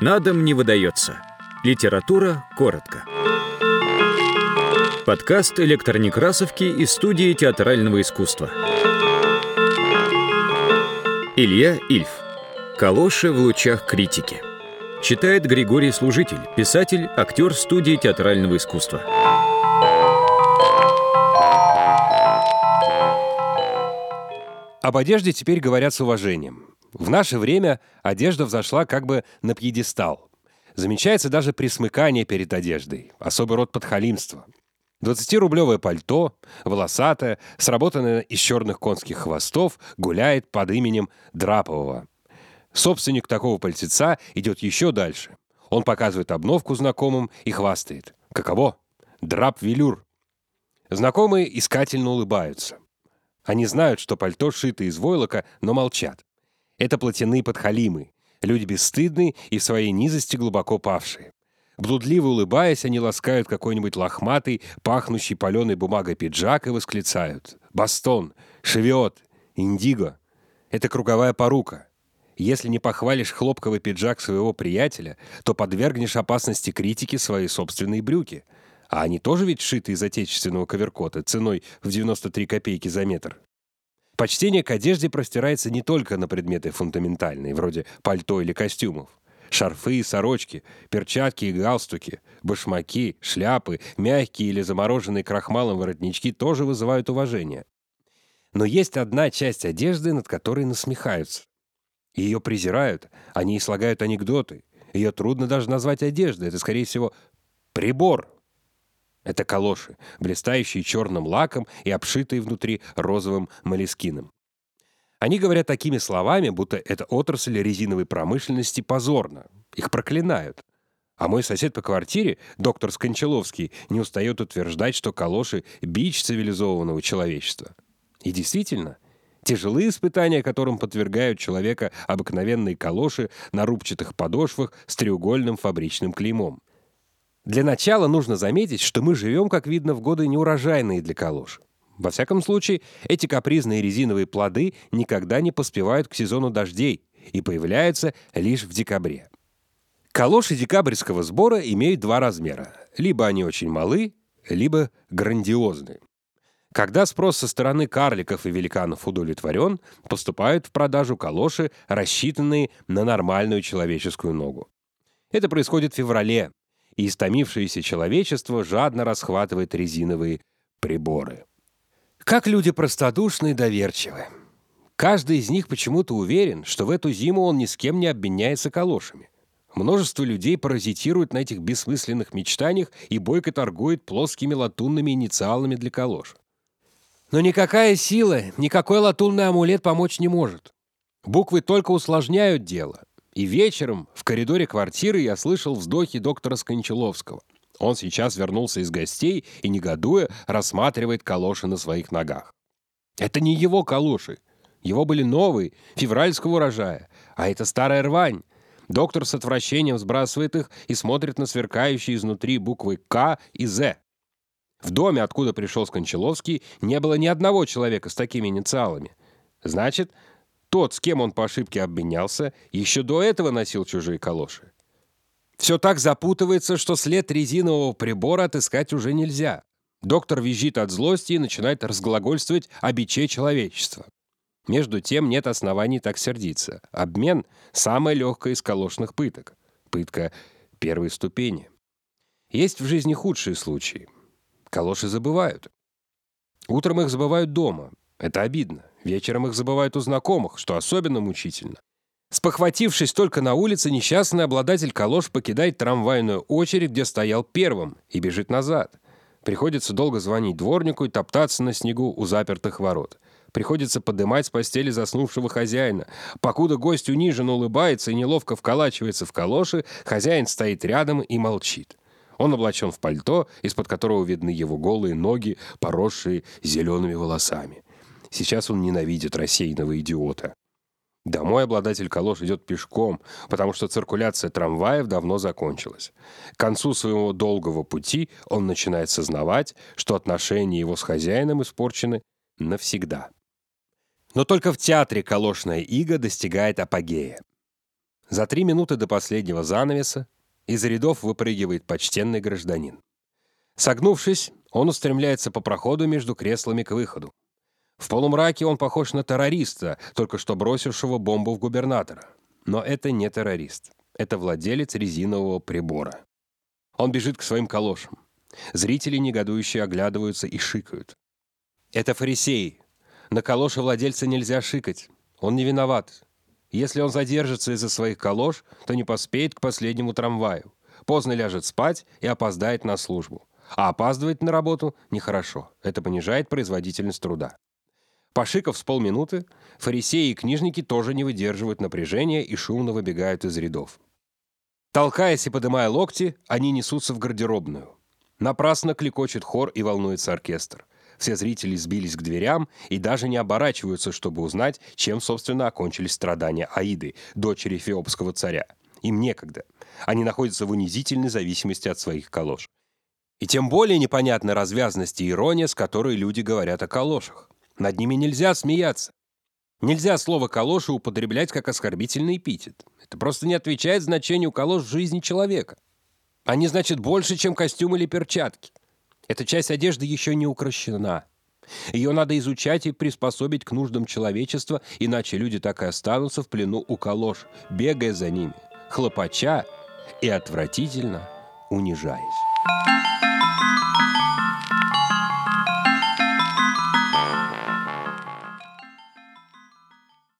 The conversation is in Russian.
На дом не выдается. Литература коротко. Подкаст электронекрасовки из студии театрального искусства. Илья Ильф. Калоши в лучах критики. Читает Григорий Служитель, писатель, актер студии театрального искусства. Об одежде теперь говорят с уважением. В наше время одежда взошла как бы на пьедестал. Замечается даже присмыкание перед одеждой, особый род подхалимства. 20-рублевое пальто, волосатое, сработанное из черных конских хвостов, гуляет под именем Драпового. Собственник такого пальтеца идет еще дальше. Он показывает обновку знакомым и хвастает. Каково? Драп-велюр. Знакомые искательно улыбаются. Они знают, что пальто шито из войлока, но молчат. Это платяные подхалимы, люди бесстыдные и в своей низости глубоко павшие. Блудливо улыбаясь, они ласкают какой-нибудь лохматый, пахнущий паленой бумагой пиджак и восклицают. «Бастон! Шевиот! Индиго!» Это круговая порука. Если не похвалишь хлопковый пиджак своего приятеля, то подвергнешь опасности критики свои собственные брюки — а они тоже ведь сшиты из отечественного коверкота ценой в 93 копейки за метр. Почтение к одежде простирается не только на предметы фундаментальные, вроде пальто или костюмов. Шарфы и сорочки, перчатки и галстуки, башмаки, шляпы, мягкие или замороженные крахмалом воротнички тоже вызывают уважение. Но есть одна часть одежды, над которой насмехаются. Ее презирают, они слагают анекдоты. Ее трудно даже назвать одеждой, это, скорее всего, прибор, это калоши, блистающие черным лаком и обшитые внутри розовым молескином. Они говорят такими словами, будто эта отрасль резиновой промышленности позорна. Их проклинают. А мой сосед по квартире, доктор Скончаловский, не устает утверждать, что калоши — бич цивилизованного человечества. И действительно, тяжелые испытания, которым подвергают человека обыкновенные калоши на рубчатых подошвах с треугольным фабричным клеймом. Для начала нужно заметить, что мы живем, как видно, в годы неурожайные для калош. Во всяком случае, эти капризные резиновые плоды никогда не поспевают к сезону дождей и появляются лишь в декабре. Калоши декабрьского сбора имеют два размера. Либо они очень малы, либо грандиозны. Когда спрос со стороны карликов и великанов удовлетворен, поступают в продажу калоши, рассчитанные на нормальную человеческую ногу. Это происходит в феврале, и истомившееся человечество жадно расхватывает резиновые приборы. Как люди простодушны и доверчивы. Каждый из них почему-то уверен, что в эту зиму он ни с кем не обменяется калошами. Множество людей паразитируют на этих бессмысленных мечтаниях и бойко торгует плоскими латунными инициалами для калош. Но никакая сила, никакой латунный амулет помочь не может. Буквы только усложняют дело. И вечером в коридоре квартиры я слышал вздохи доктора Скончаловского. Он сейчас вернулся из гостей и, негодуя, рассматривает калоши на своих ногах. Это не его калоши. Его были новые, февральского урожая. А это старая рвань. Доктор с отвращением сбрасывает их и смотрит на сверкающие изнутри буквы «К» и «З». В доме, откуда пришел Скончаловский, не было ни одного человека с такими инициалами. Значит, тот, с кем он по ошибке обменялся, еще до этого носил чужие калоши. Все так запутывается, что след резинового прибора отыскать уже нельзя. Доктор визжит от злости и начинает разглагольствовать о биче человечества. Между тем нет оснований так сердиться. Обмен — самая легкая из калошных пыток. Пытка первой ступени. Есть в жизни худшие случаи. Калоши забывают. Утром их забывают дома. Это обидно. Вечером их забывают у знакомых, что особенно мучительно. Спохватившись только на улице, несчастный обладатель калош покидает трамвайную очередь, где стоял первым, и бежит назад. Приходится долго звонить дворнику и топтаться на снегу у запертых ворот. Приходится подымать с постели заснувшего хозяина. Покуда гость униженно улыбается и неловко вколачивается в калоши, хозяин стоит рядом и молчит. Он облачен в пальто, из-под которого видны его голые ноги, поросшие зелеными волосами. Сейчас он ненавидит рассеянного идиота. Домой обладатель калош идет пешком, потому что циркуляция трамваев давно закончилась. К концу своего долгого пути он начинает сознавать, что отношения его с хозяином испорчены навсегда. Но только в театре калошная ига достигает апогея. За три минуты до последнего занавеса из рядов выпрыгивает почтенный гражданин. Согнувшись, он устремляется по проходу между креслами к выходу. В полумраке он похож на террориста, только что бросившего бомбу в губернатора. Но это не террорист. Это владелец резинового прибора. Он бежит к своим калошам. Зрители негодующие оглядываются и шикают. Это фарисеи. На калоши владельца нельзя шикать. Он не виноват. Если он задержится из-за своих калош, то не поспеет к последнему трамваю. Поздно ляжет спать и опоздает на службу. А опаздывать на работу нехорошо. Это понижает производительность труда. Пошиков с полминуты, фарисеи и книжники тоже не выдерживают напряжения и шумно выбегают из рядов. Толкаясь и подымая локти, они несутся в гардеробную. Напрасно кликочет хор и волнуется оркестр. Все зрители сбились к дверям и даже не оборачиваются, чтобы узнать, чем, собственно, окончились страдания Аиды, дочери феопского царя. Им некогда. Они находятся в унизительной зависимости от своих калош. И тем более непонятна развязность и ирония, с которой люди говорят о калошах. Над ними нельзя смеяться. Нельзя слово «калоши» употреблять как оскорбительный эпитет. Это просто не отвечает значению калош в жизни человека. Они значат больше, чем костюм или перчатки. Эта часть одежды еще не укращена. Ее надо изучать и приспособить к нуждам человечества, иначе люди так и останутся в плену у калош, бегая за ними, хлопача и отвратительно унижаясь.